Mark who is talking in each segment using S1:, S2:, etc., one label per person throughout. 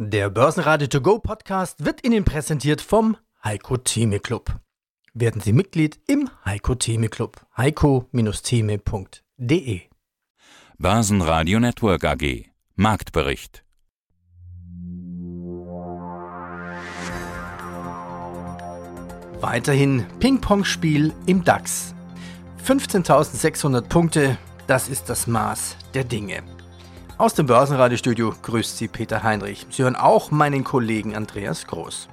S1: Der Börsenradio To Go Podcast wird Ihnen präsentiert vom Heiko Theme Club. Werden Sie Mitglied im Heiko Theme Club. heiko-theme.de
S2: Börsenradio Network AG Marktbericht
S1: Weiterhin Ping-Pong-Spiel im DAX. 15.600 Punkte, das ist das Maß der Dinge. Aus dem Börsenradiostudio grüßt Sie Peter Heinrich. Sie hören auch meinen Kollegen Andreas Groß.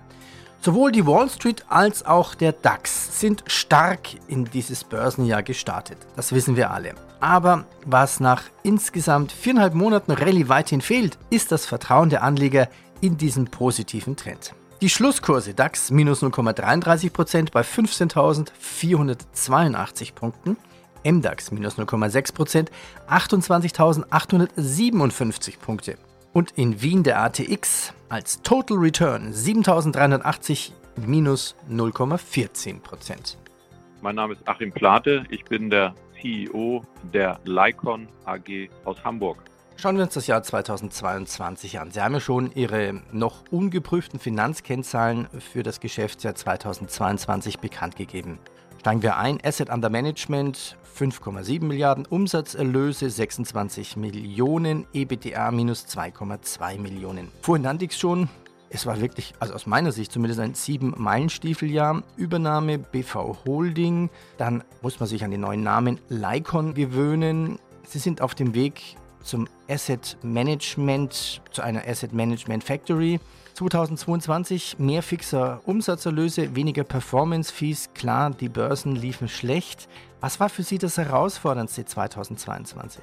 S1: Sowohl die Wall Street als auch der DAX sind stark in dieses Börsenjahr gestartet. Das wissen wir alle. Aber was nach insgesamt viereinhalb Monaten Rallye weithin fehlt, ist das Vertrauen der Anleger in diesen positiven Trend. Die Schlusskurse DAX minus 0,33% bei 15.482 Punkten. MDAX minus 0,6%, 28.857 Punkte. Und in Wien der ATX als Total Return 7.380 minus 0,14%.
S3: Mein Name ist Achim Plate, ich bin der CEO der Lycon AG aus Hamburg.
S1: Schauen wir uns das Jahr 2022 an. Sie haben ja schon Ihre noch ungeprüften Finanzkennzahlen für das Geschäftsjahr 2022 bekannt gegeben. Steigen wir ein, Asset Under Management 5,7 Milliarden, Umsatzerlöse 26 Millionen, EBTA minus 2,2 Millionen. Vorhin nannte ich es schon, es war wirklich, also aus meiner Sicht zumindest ein sieben-Meilenstiefeljahr. Übernahme BV Holding, dann muss man sich an den neuen Namen Lycon gewöhnen. Sie sind auf dem Weg zum Asset Management, zu einer Asset Management Factory. 2022 mehr fixer Umsatzerlöse, weniger Performance-Fees. Klar, die Börsen liefen schlecht. Was war für Sie das Herausforderndste 2022?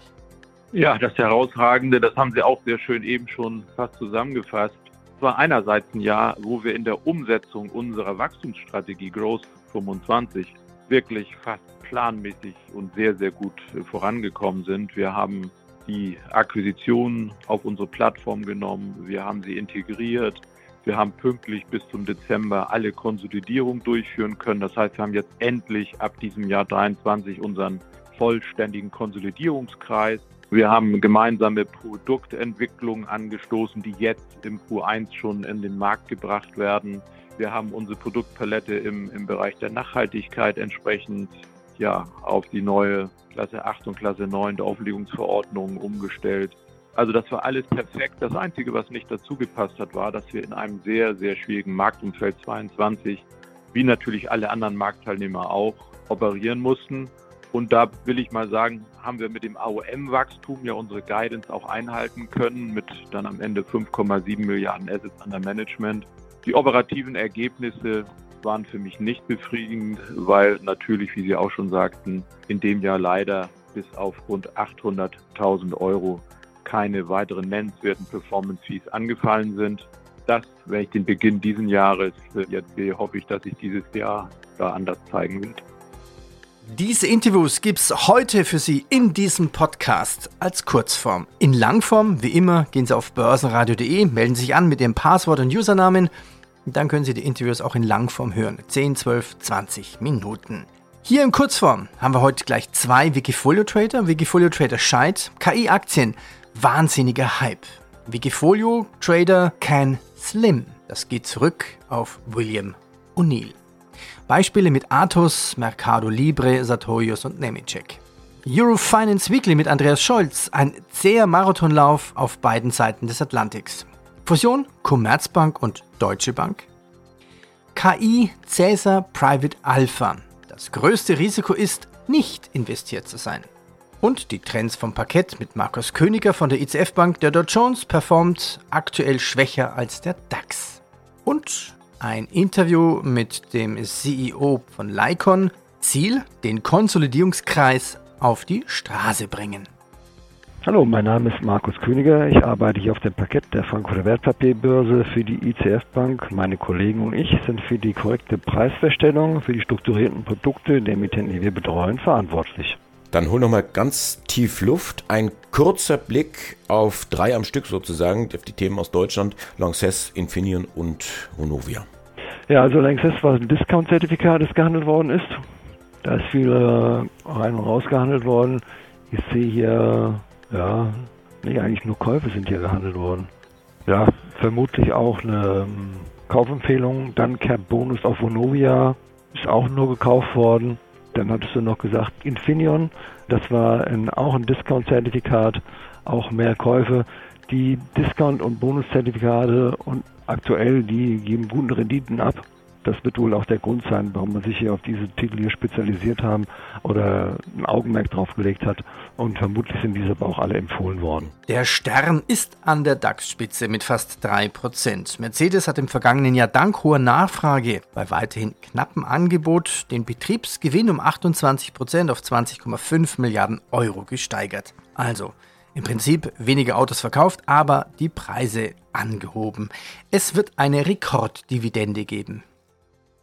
S3: Ja, das Herausragende, das haben Sie auch sehr schön eben schon fast zusammengefasst. Es war einerseits ein Jahr, wo wir in der Umsetzung unserer Wachstumsstrategie Growth 25 wirklich fast planmäßig und sehr, sehr gut vorangekommen sind. Wir haben die Akquisitionen auf unsere Plattform genommen, wir haben sie integriert, wir haben pünktlich bis zum Dezember alle Konsolidierungen durchführen können. Das heißt, wir haben jetzt endlich ab diesem Jahr 23 unseren vollständigen Konsolidierungskreis. Wir haben gemeinsame Produktentwicklungen angestoßen, die jetzt im Q1 schon in den Markt gebracht werden. Wir haben unsere Produktpalette im, im Bereich der Nachhaltigkeit entsprechend ja, auf die neue Klasse 8 und Klasse 9 der Auflegungsverordnung umgestellt. Also das war alles perfekt. Das Einzige, was nicht dazu gepasst hat, war, dass wir in einem sehr, sehr schwierigen Marktumfeld 22, wie natürlich alle anderen Marktteilnehmer auch, operieren mussten. Und da will ich mal sagen, haben wir mit dem AOM-Wachstum ja unsere Guidance auch einhalten können, mit dann am Ende 5,7 Milliarden Assets under Management. Die operativen Ergebnisse waren für mich nicht befriedigend, weil natürlich, wie Sie auch schon sagten, in dem Jahr leider bis auf rund 800.000 Euro keine weiteren nennenswerten Performance-Fees angefallen sind. Das, wenn ich den Beginn dieses Jahres jetzt sehe, hoffe ich, dass sich dieses Jahr da anders zeigen wird.
S1: Diese Interviews gibt es heute für Sie in diesem Podcast als Kurzform. In Langform, wie immer, gehen Sie auf börsenradio.de, melden sich an mit Ihrem Passwort und Username dann können Sie die Interviews auch in Langform hören. 10, 12, 20 Minuten. Hier in Kurzform haben wir heute gleich zwei Wikifolio Trader. Wikifolio Trader Scheid, KI-Aktien, wahnsinniger Hype. Wikifolio Trader Can Slim. Das geht zurück auf William O'Neill. Beispiele mit Athos, Mercado Libre, Sartorius und Nemetschek. Eurofinance Weekly mit Andreas Scholz, ein zäher Marathonlauf auf beiden Seiten des Atlantiks. Fusion Commerzbank und Deutsche Bank. KI Caesar Private Alpha. Das größte Risiko ist, nicht investiert zu sein. Und die Trends vom Parkett mit Markus Königer von der ICF Bank. Der Dow Jones performt aktuell schwächer als der DAX. Und ein Interview mit dem CEO von Lycon. Ziel, den Konsolidierungskreis auf die Straße bringen.
S4: Hallo, mein Name ist Markus Königer. Ich arbeite hier auf dem Parkett der Frankfurter Wertpapierbörse für die ICF Bank. Meine Kollegen und ich sind für die korrekte Preisverstellung für die strukturierten Produkte der Emittenten, die wir betreuen, verantwortlich.
S5: Dann hol noch mal ganz tief Luft. Ein kurzer Blick auf drei am Stück sozusagen, auf die Themen aus Deutschland, Lanxess, Infineon und Vonovia.
S4: Ja, also Lanxess war ein Discount-Zertifikat, das gehandelt worden ist. Da ist viel äh, rein und raus gehandelt worden. Ich sehe hier ja, nee, eigentlich nur Käufe sind hier gehandelt worden. Ja, vermutlich auch eine ähm, Kaufempfehlung. Dann Cap Bonus auf Vonovia ist auch nur gekauft worden. Dann hattest du noch gesagt Infineon, das war ein, auch ein Discount-Zertifikat, auch mehr Käufe. Die Discount- und Bonuszertifikate und aktuell, die geben gute Renditen ab. Das wird wohl auch der Grund sein, warum man sich hier auf diese Titel hier spezialisiert haben oder ein Augenmerk drauf gelegt hat. Und vermutlich sind diese aber auch alle empfohlen worden.
S1: Der Stern ist an der DAX-Spitze mit fast 3%. Mercedes hat im vergangenen Jahr dank hoher Nachfrage bei weiterhin knappem Angebot den Betriebsgewinn um 28% auf 20,5 Milliarden Euro gesteigert. Also, im Prinzip weniger Autos verkauft, aber die Preise angehoben. Es wird eine Rekorddividende geben.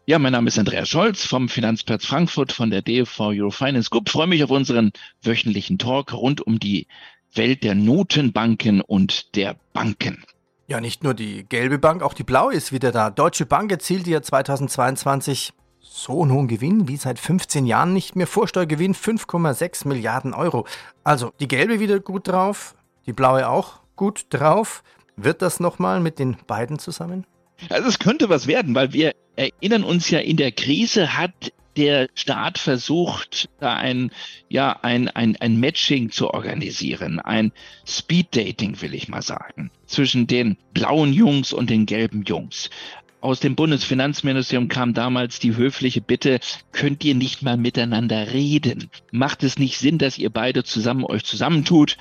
S6: Ja, mein Name ist Andreas Scholz vom Finanzplatz Frankfurt von der DFV Eurofinance Group. Ich freue mich auf unseren wöchentlichen Talk rund um die Welt der Notenbanken und der Banken.
S1: Ja, nicht nur die gelbe Bank, auch die blaue ist wieder da. Deutsche Bank erzielte ja 2022 so einen hohen Gewinn wie seit 15 Jahren nicht mehr. Vorsteuergewinn 5,6 Milliarden Euro. Also die gelbe wieder gut drauf, die blaue auch gut drauf. Wird das nochmal mit den beiden zusammen?
S6: Also es könnte was werden, weil wir erinnern uns ja, in der Krise hat der Staat versucht, da ein, ja, ein, ein, ein Matching zu organisieren, ein Speed-Dating, will ich mal sagen, zwischen den blauen Jungs und den gelben Jungs. Aus dem Bundesfinanzministerium kam damals die höfliche Bitte, könnt ihr nicht mal miteinander reden? Macht es nicht Sinn, dass ihr beide zusammen euch zusammentut?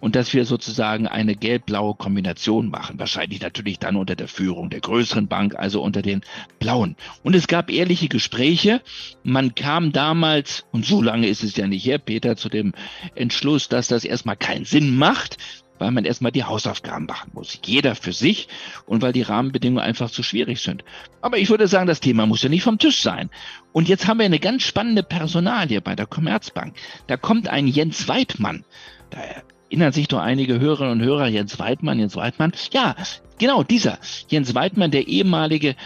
S6: Und dass wir sozusagen eine gelb-blaue Kombination machen. Wahrscheinlich natürlich dann unter der Führung der größeren Bank, also unter den blauen. Und es gab ehrliche Gespräche. Man kam damals, und so lange ist es ja nicht her, Peter, zu dem Entschluss, dass das erstmal keinen Sinn macht, weil man erstmal die Hausaufgaben machen muss. Jeder für sich und weil die Rahmenbedingungen einfach zu schwierig sind. Aber ich würde sagen, das Thema muss ja nicht vom Tisch sein. Und jetzt haben wir eine ganz spannende Personalie bei der Commerzbank. Da kommt ein Jens Weidmann. Da erinnern sich doch einige Hörerinnen und Hörer, Jens Weidmann, Jens Weidmann. Ja, genau dieser Jens Weidmann, der ehemalige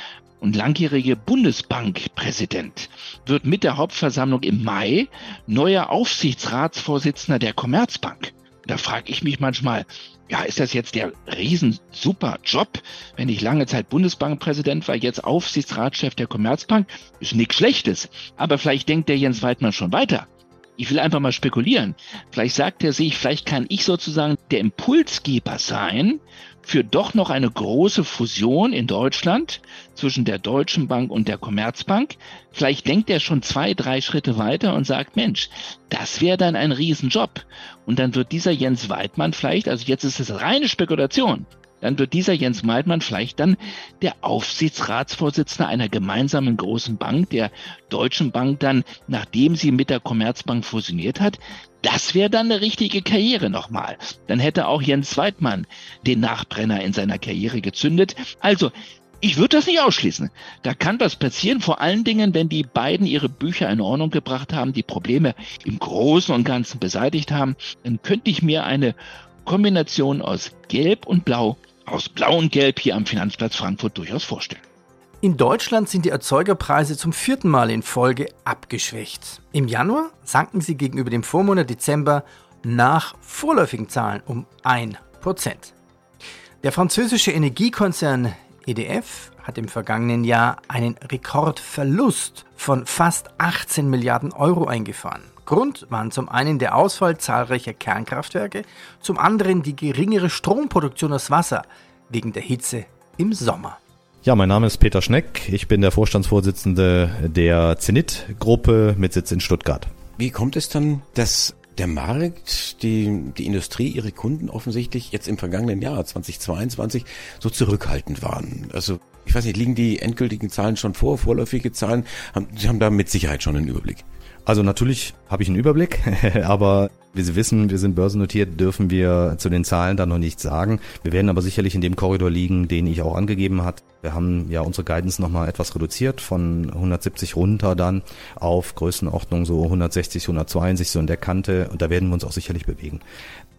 S6: und langjährige Bundesbankpräsident, wird mit der Hauptversammlung im Mai neuer Aufsichtsratsvorsitzender der Commerzbank. Da frage ich mich manchmal, ja, ist das jetzt der riesen super Job, wenn ich lange Zeit Bundesbankpräsident war, jetzt Aufsichtsratschef der Commerzbank? Ist nichts Schlechtes. Aber vielleicht denkt der Jens Weidmann schon weiter. Ich will einfach mal spekulieren. Vielleicht sagt er sich, vielleicht kann ich sozusagen der Impulsgeber sein für doch noch eine große Fusion in Deutschland zwischen der Deutschen Bank und der Commerzbank. Vielleicht denkt er schon zwei, drei Schritte weiter und sagt, Mensch, das wäre dann ein Riesenjob. Und dann wird dieser Jens Weidmann vielleicht, also jetzt ist es reine Spekulation, dann wird dieser Jens Meidmann vielleicht dann der Aufsichtsratsvorsitzende einer gemeinsamen großen Bank, der Deutschen Bank dann, nachdem sie mit der Commerzbank fusioniert hat, das wäre dann eine richtige Karriere nochmal. Dann hätte auch Jens Weidmann den Nachbrenner in seiner Karriere gezündet. Also, ich würde das nicht ausschließen. Da kann was passieren, vor allen Dingen, wenn die beiden ihre Bücher in Ordnung gebracht haben, die Probleme im Großen und Ganzen beseitigt haben, dann könnte ich mir eine Kombination aus Gelb und Blau aus Blau und Gelb hier am Finanzplatz Frankfurt durchaus vorstellen.
S1: In Deutschland sind die Erzeugerpreise zum vierten Mal in Folge abgeschwächt. Im Januar sanken sie gegenüber dem Vormonat Dezember nach vorläufigen Zahlen um 1%. Der französische Energiekonzern EDF hat im vergangenen Jahr einen Rekordverlust von fast 18 Milliarden Euro eingefahren. Grund waren zum einen der Ausfall zahlreicher Kernkraftwerke, zum anderen die geringere Stromproduktion aus Wasser wegen der Hitze im Sommer.
S7: Ja, mein Name ist Peter Schneck. Ich bin der Vorstandsvorsitzende der Zenit-Gruppe mit Sitz in Stuttgart.
S5: Wie kommt es dann, dass der Markt, die, die Industrie, ihre Kunden offensichtlich jetzt im vergangenen Jahr 2022 so zurückhaltend waren? Also ich weiß nicht, liegen die endgültigen Zahlen schon vor, vorläufige Zahlen? Sie haben da mit Sicherheit schon einen Überblick.
S7: Also natürlich habe ich einen Überblick, aber wie Sie wissen, wir sind börsennotiert, dürfen wir zu den Zahlen dann noch nichts sagen. Wir werden aber sicherlich in dem Korridor liegen, den ich auch angegeben hat. Wir haben ja unsere Guidance nochmal etwas reduziert von 170 runter dann auf Größenordnung so 160, 162 so in der Kante und da werden wir uns auch sicherlich bewegen.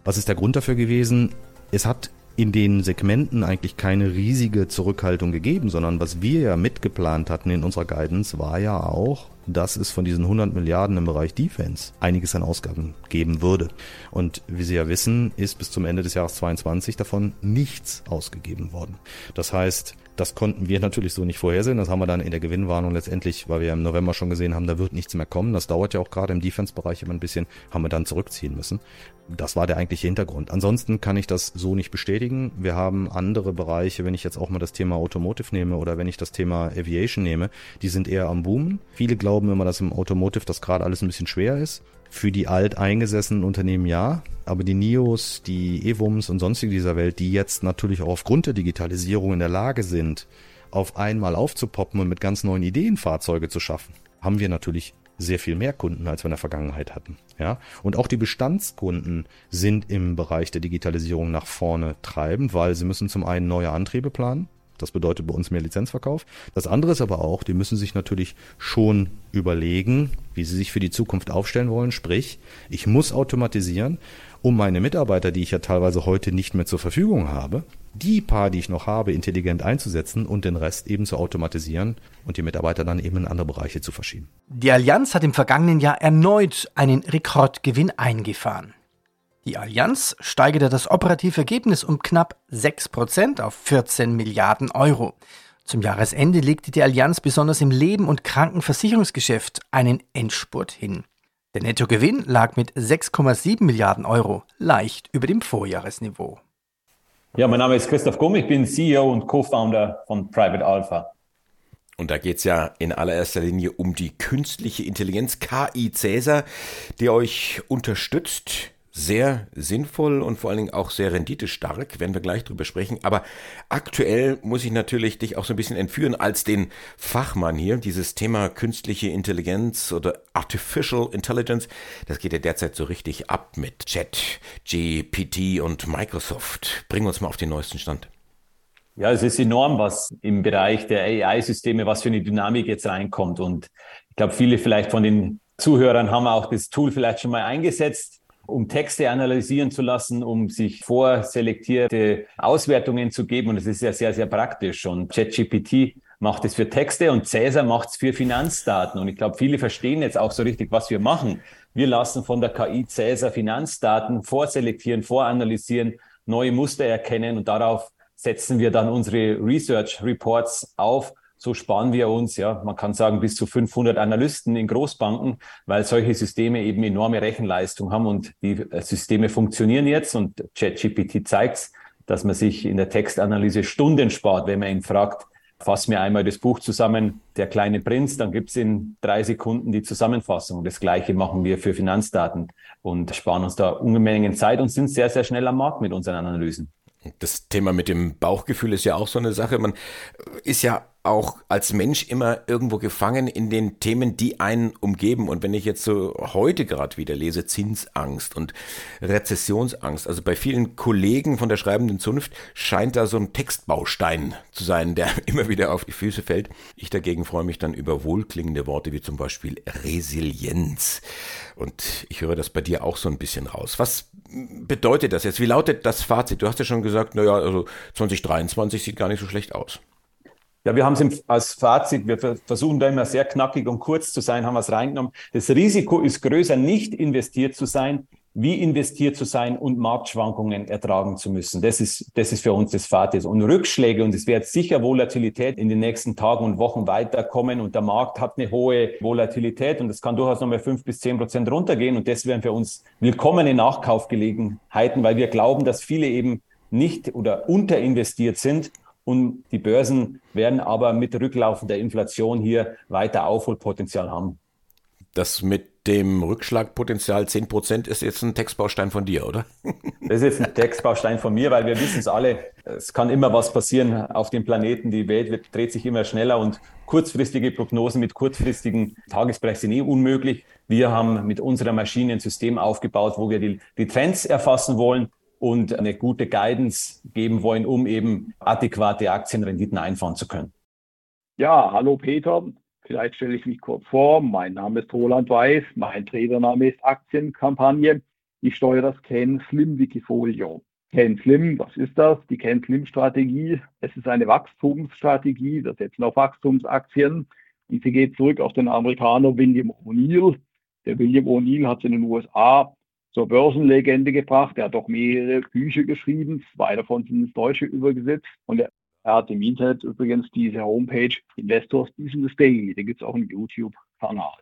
S7: Was ist der Grund dafür gewesen? Es hat in den Segmenten eigentlich keine riesige Zurückhaltung gegeben, sondern was wir ja mitgeplant hatten in unserer Guidance war ja auch dass es von diesen 100 Milliarden im Bereich Defense einiges an Ausgaben geben würde. Und wie Sie ja wissen, ist bis zum Ende des Jahres 22 davon nichts ausgegeben worden. Das heißt, das konnten wir natürlich so nicht vorhersehen. Das haben wir dann in der Gewinnwarnung letztendlich, weil wir im November schon gesehen haben, da wird nichts mehr kommen. Das dauert ja auch gerade im Defense-Bereich immer ein bisschen, haben wir dann zurückziehen müssen. Das war der eigentliche Hintergrund. Ansonsten kann ich das so nicht bestätigen. Wir haben andere Bereiche, wenn ich jetzt auch mal das Thema Automotive nehme oder wenn ich das Thema Aviation nehme, die sind eher am Boomen. Viele glauben immer, dass im Automotive das gerade alles ein bisschen schwer ist. Für die alteingesessenen Unternehmen ja, aber die NIOs, die EWUMs und sonstige dieser Welt, die jetzt natürlich auch aufgrund der Digitalisierung in der Lage sind, auf einmal aufzupoppen und mit ganz neuen Ideen Fahrzeuge zu schaffen, haben wir natürlich sehr viel mehr Kunden, als wir in der Vergangenheit hatten. Ja, und auch die Bestandskunden sind im Bereich der Digitalisierung nach vorne treibend, weil sie müssen zum einen neue Antriebe planen, das bedeutet bei uns mehr Lizenzverkauf. Das andere ist aber auch, die müssen sich natürlich schon überlegen, wie sie sich für die Zukunft aufstellen wollen. Sprich, ich muss automatisieren, um meine Mitarbeiter, die ich ja teilweise heute nicht mehr zur Verfügung habe, die paar, die ich noch habe, intelligent einzusetzen und den Rest eben zu automatisieren und die Mitarbeiter dann eben in andere Bereiche zu verschieben.
S1: Die Allianz hat im vergangenen Jahr erneut einen Rekordgewinn eingefahren. Die Allianz steigerte das operative Ergebnis um knapp 6% auf 14 Milliarden Euro. Zum Jahresende legte die Allianz besonders im Leben- und Krankenversicherungsgeschäft einen Endspurt hin. Der Nettogewinn lag mit 6,7 Milliarden Euro leicht über dem Vorjahresniveau.
S8: Ja, mein Name ist Christoph Gumm, ich bin CEO und Co-Founder von Private Alpha.
S5: Und da geht's ja in allererster Linie um die künstliche Intelligenz KI Cäsar, die euch unterstützt sehr sinnvoll und vor allen Dingen auch sehr renditestark, werden wir gleich drüber sprechen. Aber aktuell muss ich natürlich dich auch so ein bisschen entführen als den Fachmann hier. Dieses Thema künstliche Intelligenz oder Artificial Intelligence, das geht ja derzeit so richtig ab mit Chat, GPT und Microsoft. Bring uns mal auf den neuesten Stand.
S8: Ja, es ist enorm, was im Bereich der AI-Systeme, was für eine Dynamik jetzt reinkommt. Und ich glaube, viele vielleicht von den Zuhörern haben auch das Tool vielleicht schon mal eingesetzt um Texte analysieren zu lassen, um sich vorselektierte Auswertungen zu geben. Und es ist ja sehr, sehr praktisch. Und ChatGPT macht es für Texte und Cäsar macht es für Finanzdaten. Und ich glaube, viele verstehen jetzt auch so richtig, was wir machen. Wir lassen von der KI Cäsar Finanzdaten vorselektieren, voranalysieren, neue Muster erkennen und darauf setzen wir dann unsere Research Reports auf so sparen wir uns, ja, man kann sagen, bis zu 500 Analysten in Großbanken, weil solche Systeme eben enorme Rechenleistung haben und die äh, Systeme funktionieren jetzt und ChatGPT zeigt dass man sich in der Textanalyse Stunden spart, wenn man ihn fragt, fass mir einmal das Buch zusammen, der kleine Prinz, dann gibt's in drei Sekunden die Zusammenfassung. Das Gleiche machen wir für Finanzdaten und sparen uns da Unmengen Zeit und sind sehr, sehr schnell am Markt mit unseren Analysen.
S5: Das Thema mit dem Bauchgefühl ist ja auch so eine Sache. Man ist ja auch als Mensch immer irgendwo gefangen in den Themen, die einen umgeben. Und wenn ich jetzt so heute gerade wieder lese, Zinsangst und Rezessionsangst, also bei vielen Kollegen von der schreibenden Zunft scheint da so ein Textbaustein zu sein, der immer wieder auf die Füße fällt. Ich dagegen freue mich dann über wohlklingende Worte wie zum Beispiel Resilienz. Und ich höre das bei dir auch so ein bisschen raus. Was bedeutet das jetzt? Wie lautet das Fazit? Du hast ja schon gesagt, naja, also 2023 sieht gar nicht so schlecht aus.
S8: Ja, wir haben es als Fazit, wir versuchen da immer sehr knackig und kurz zu sein, haben wir es reingenommen. Das Risiko ist größer, nicht investiert zu sein, wie investiert zu sein und Marktschwankungen ertragen zu müssen. Das ist, das ist für uns das Fazit. Und Rückschläge, und es wird sicher Volatilität in den nächsten Tagen und Wochen weiterkommen und der Markt hat eine hohe Volatilität und es kann durchaus nochmal fünf bis zehn Prozent runtergehen und das wären für uns willkommene Nachkaufgelegenheiten, weil wir glauben, dass viele eben nicht oder unterinvestiert sind und die Börsen werden aber mit rücklaufender Inflation hier weiter Aufholpotenzial haben.
S5: Das mit dem Rückschlagpotenzial 10% ist jetzt ein Textbaustein von dir, oder?
S8: Das ist jetzt ein Textbaustein von mir, weil wir wissen es alle, es kann immer was passieren auf dem Planeten. Die Welt wird, dreht sich immer schneller und kurzfristige Prognosen mit kurzfristigen Tagesbereich sind eh unmöglich. Wir haben mit unserer Maschine ein System aufgebaut, wo wir die, die Trends erfassen wollen und eine gute Guidance geben wollen, um eben adäquate Aktienrenditen einfahren zu können.
S9: Ja, hallo Peter. Vielleicht stelle ich mich kurz vor. Mein Name ist Roland Weiß. Mein Tradername ist Aktienkampagne. Ich steuere das Ken Slim Wikifolio. Ken Slim, was ist das? Die Ken Slim Strategie. Es ist eine Wachstumsstrategie. Wir setzen auf Wachstumsaktien Diese geht zurück auf den Amerikaner William O'Neill. Der William O'Neill hat in den USA zur Börsenlegende gebracht. Er hat auch mehrere Bücher geschrieben, zwei davon sind ins Deutsche übergesetzt. Und er, er hat im Internet übrigens diese Homepage Investors Business Daily. Da gibt es auch einen YouTube-Kanal.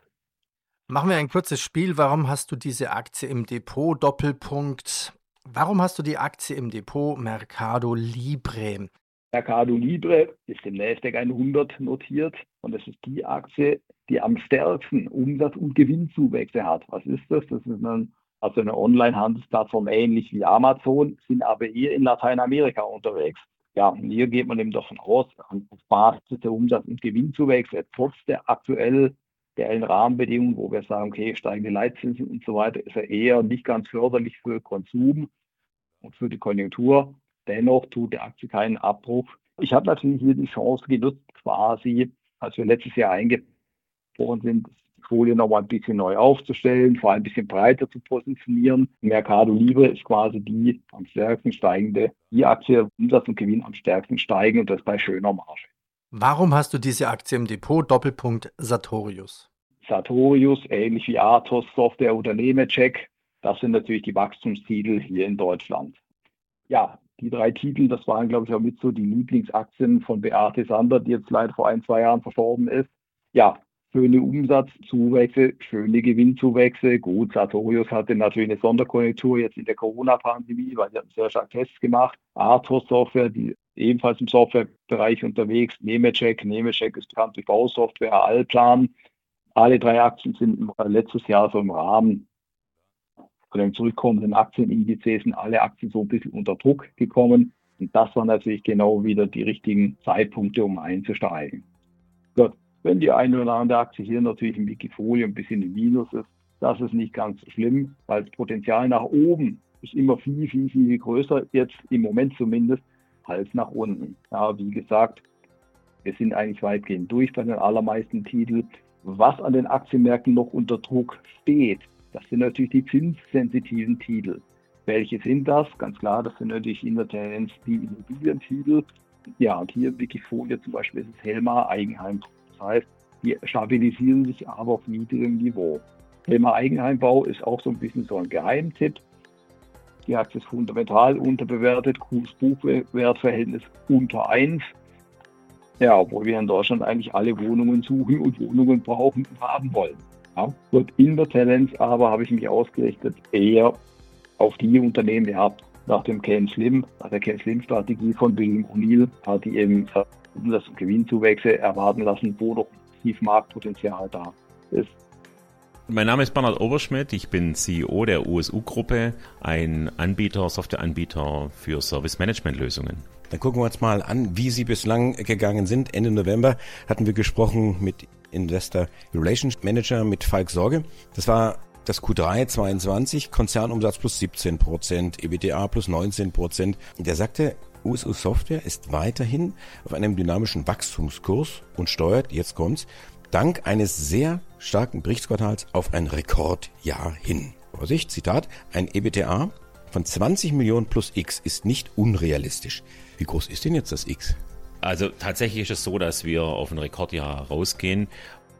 S1: Machen wir ein kurzes Spiel. Warum hast du diese Aktie im Depot? Doppelpunkt. Warum hast du die Aktie im Depot Mercado Libre?
S9: Mercado Libre ist im Nasdaq 100 notiert und das ist die Aktie, die am stärksten Umsatz- und Gewinnzuwächse hat. Was ist das? Das ist ein, also eine Online-Handelsplattform ähnlich wie Amazon, sind aber eher in Lateinamerika unterwegs. Ja, hier geht man eben davon aus, auf Basis der Umsatz- und Gewinnzuwächse, trotz der aktuell reellen Rahmenbedingungen, wo wir sagen, okay, steigende Leitzinsen und so weiter, ist er eher nicht ganz förderlich für Konsum und für die Konjunktur. Dennoch tut der Aktie keinen Abbruch. Ich habe natürlich hier die Chance genutzt, quasi, als wir letztes Jahr eingebrochen sind, Folie nochmal ein bisschen neu aufzustellen, vor allem ein bisschen breiter zu positionieren. Mercado Libre ist quasi die am stärksten steigende, die Aktie, Umsatz und Gewinn am stärksten steigen und das bei schöner Marge.
S1: Warum hast du diese Aktie im Depot? Doppelpunkt Sartorius.
S9: Sartorius, ähnlich wie Athos, Software oder Nemetschek, das sind natürlich die Wachstumstitel hier in Deutschland. Ja, die drei Titel, das waren, glaube ich, auch mit so die Lieblingsaktien von Beate Sander, die jetzt leider vor ein, zwei Jahren verstorben ist. Ja, schöne Umsatzzuwächse, schöne Gewinnzuwächse. Gut, Sartorius hatte natürlich eine Sonderkonjunktur jetzt in der Corona-Pandemie, weil sie haben sehr stark Tests gemacht. Athos Software, die ebenfalls im Softwarebereich unterwegs. Nemetschek, Nemetschek ist bekannt durch Bausoftware, Allplan. Alle drei Aktien sind letztes Jahr so im Rahmen von den zurückkommenden Aktienindizes sind alle Aktien so ein bisschen unter Druck gekommen. Und das waren natürlich genau wieder die richtigen Zeitpunkte, um einzusteigen. Wenn die eine oder andere Aktie hier natürlich im Wikifolio ein bisschen im Minus ist, das ist nicht ganz so schlimm, weil das Potenzial nach oben ist immer viel, viel, viel größer, jetzt im Moment zumindest, als nach unten. Ja, wie gesagt, wir sind eigentlich weitgehend durch bei den allermeisten Titeln. Was an den Aktienmärkten noch unter Druck steht, das sind natürlich die zinssensitiven Titel. Welche sind das? Ganz klar, das sind natürlich in der Tendenz die Immobilientitel. Ja, und hier Wikifolie zum Beispiel ist es Helma Eigenheim. Heißt, die stabilisieren sich aber auf niedrigem Niveau. Helma Eigenheimbau ist auch so ein bisschen so ein Geheimtipp. Die Aktie ist fundamental unterbewertet, Kurs-Buchwertverhältnis unter 1. Ja, obwohl wir in Deutschland eigentlich alle Wohnungen suchen und Wohnungen brauchen und haben wollen. Ja. Und in der Tendenz aber habe ich mich ausgerichtet eher auf die Unternehmen gehabt, nach dem Ken Slim, nach der Ken Slim Strategie von William O'Neill, hat die eben Umsatz- und Gewinnzuwächse erwarten lassen, wo doch tief Marktpotenzial da ist.
S10: Mein Name ist Bernhard Oberschmidt, ich bin CEO der USU-Gruppe, ein Anbieter, Softwareanbieter für Service-Management-Lösungen.
S5: Dann gucken wir uns mal an, wie Sie bislang gegangen sind. Ende November hatten wir gesprochen mit Investor Relations Manager mit Falk Sorge. Das war das Q3 22, Konzernumsatz plus 17 Prozent, EBITDA plus 19 Prozent. Der sagte, USU Software ist weiterhin auf einem dynamischen Wachstumskurs und steuert, jetzt kommt's, dank eines sehr starken Berichtsquartals auf ein Rekordjahr hin. Vorsicht, Zitat, ein EBITDA von 20 Millionen plus X ist nicht unrealistisch. Wie groß ist denn jetzt das X?
S10: Also tatsächlich ist es so, dass wir auf ein Rekordjahr rausgehen.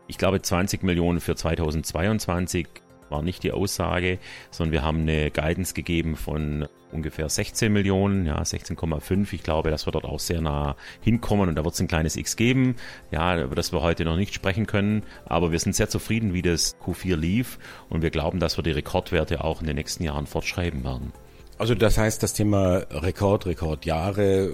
S10: Ich glaube 20 Millionen für 2022 war nicht die Aussage, sondern wir haben eine Guidance gegeben von ungefähr 16 Millionen, ja 16,5. Ich glaube, dass wir dort auch sehr nah hinkommen und da wird es ein kleines X geben, ja, über das wir heute noch nicht sprechen können. Aber wir sind sehr zufrieden, wie das Q4 lief und wir glauben, dass wir die Rekordwerte auch in den nächsten Jahren fortschreiben werden.
S5: Also das heißt, das Thema Rekord, Rekordjahre,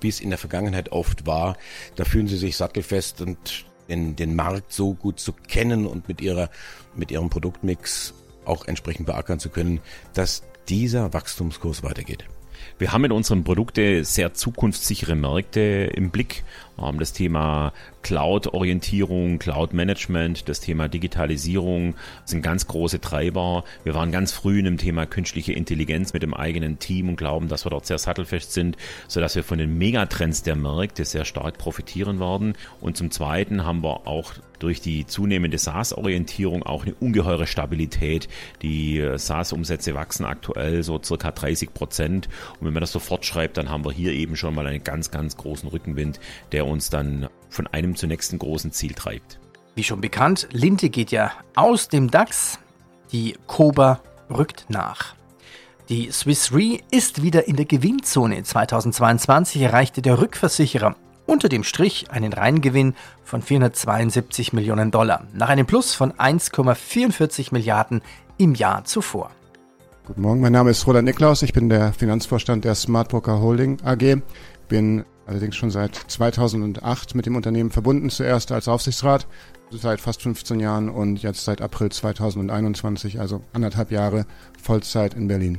S5: wie es in der Vergangenheit oft war, da fühlen Sie sich sattelfest und den, den Markt so gut zu kennen und mit ihrer, mit ihrem Produktmix auch entsprechend beackern zu können, dass dieser Wachstumskurs weitergeht.
S10: Wir haben mit unseren Produkten sehr zukunftssichere Märkte im Blick. Das Thema Cloud-Orientierung, Cloud-Management, das Thema Digitalisierung sind ganz große Treiber. Wir waren ganz früh in dem Thema künstliche Intelligenz mit dem eigenen Team und glauben, dass wir dort sehr sattelfest sind, sodass wir von den Megatrends der Märkte sehr stark profitieren werden. Und zum Zweiten haben wir auch durch die zunehmende SaaS-Orientierung auch eine ungeheure Stabilität. Die äh, SaaS-Umsätze wachsen aktuell so circa 30 Prozent. Und wenn man das so fortschreibt, dann haben wir hier eben schon mal einen ganz, ganz großen Rückenwind, der uns dann von einem zum nächsten großen Ziel treibt.
S1: Wie schon bekannt, Linte geht ja aus dem DAX, die Koba rückt nach. Die Swiss Re ist wieder in der Gewinnzone. 2022 erreichte der Rückversicherer unter dem Strich einen Reingewinn von 472 Millionen Dollar, nach einem Plus von 1,44 Milliarden im Jahr zuvor.
S11: Guten Morgen, mein Name ist Roland Niklaus, ich bin der Finanzvorstand der Smart Broker Holding AG, bin allerdings schon seit 2008 mit dem Unternehmen verbunden, zuerst als Aufsichtsrat, seit fast 15 Jahren und jetzt seit April 2021, also anderthalb Jahre Vollzeit in Berlin.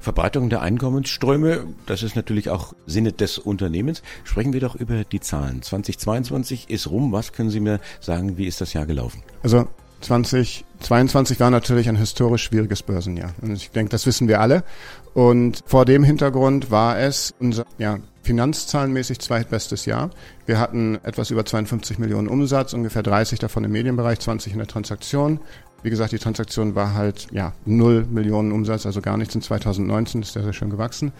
S5: Verbreitung der Einkommensströme, das ist natürlich auch Sinne des Unternehmens. Sprechen wir doch über die Zahlen. 2022 ist rum. Was können Sie mir sagen, wie ist das Jahr gelaufen?
S11: Also 2022 war natürlich ein historisch schwieriges Börsenjahr. Und ich denke, das wissen wir alle. Und vor dem Hintergrund war es unser ja, finanzzahlenmäßig zweitbestes Jahr. Wir hatten etwas über 52 Millionen Umsatz, ungefähr 30 davon im Medienbereich, 20 in der Transaktion. Wie gesagt, die Transaktion war halt ja null Millionen Umsatz, also gar nichts in 2019, ist sehr, sehr schön gewachsen.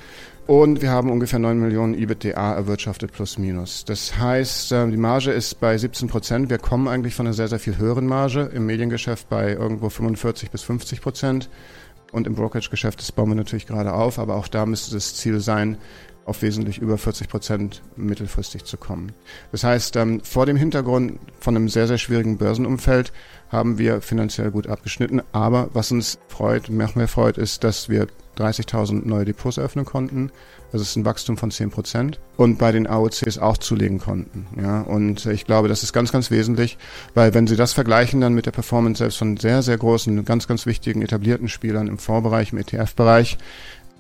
S11: Und wir haben ungefähr 9 Millionen EBITDA erwirtschaftet plus minus. Das heißt, äh, die Marge ist bei 17 Prozent. Wir kommen eigentlich von einer sehr, sehr viel höheren Marge. Im Mediengeschäft bei irgendwo 45 bis 50 Prozent. Und im Brokerage-Geschäft, das bauen wir natürlich gerade auf, aber auch da müsste das Ziel sein, auf wesentlich über 40 Prozent mittelfristig zu kommen. Das heißt, ähm, vor dem Hintergrund von einem sehr, sehr schwierigen Börsenumfeld haben wir finanziell gut abgeschnitten. Aber was uns freut, noch mehr freut, ist, dass wir 30.000 neue Depots eröffnen konnten. Das ist ein Wachstum von 10 Prozent. Und bei den AOCs auch zulegen konnten. Ja, und ich glaube, das ist ganz, ganz wesentlich, weil wenn Sie das vergleichen dann mit der Performance selbst von sehr, sehr großen, ganz, ganz wichtigen etablierten Spielern im Fondsbereich, im ETF-Bereich,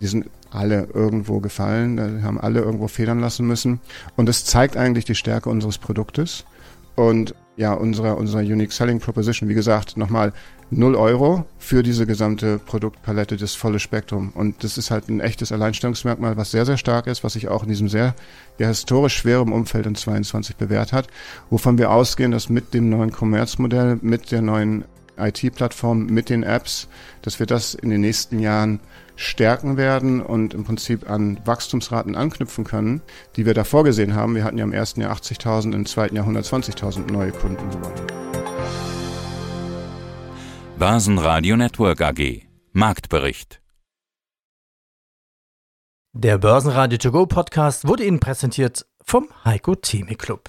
S11: die sind alle irgendwo gefallen, haben alle irgendwo federn lassen müssen. Und das zeigt eigentlich die Stärke unseres Produktes und ja, unserer, unserer Unique Selling Proposition. Wie gesagt, nochmal 0 Euro für diese gesamte Produktpalette, das volle Spektrum. Und das ist halt ein echtes Alleinstellungsmerkmal, was sehr, sehr stark ist, was sich auch in diesem sehr ja, historisch schweren Umfeld in 22 bewährt hat, wovon wir ausgehen, dass mit dem neuen Commerce-Modell, mit der neuen IT-Plattform, mit den Apps, dass wir das in den nächsten Jahren stärken werden und im Prinzip an Wachstumsraten anknüpfen können, die wir da vorgesehen haben. Wir hatten ja im ersten Jahr 80.000, im zweiten Jahr 120.000 neue Kunden gewonnen.
S2: Basen Network AG Marktbericht
S1: Der Börsenradio To Go Podcast wurde Ihnen präsentiert vom Heiko Theme Club.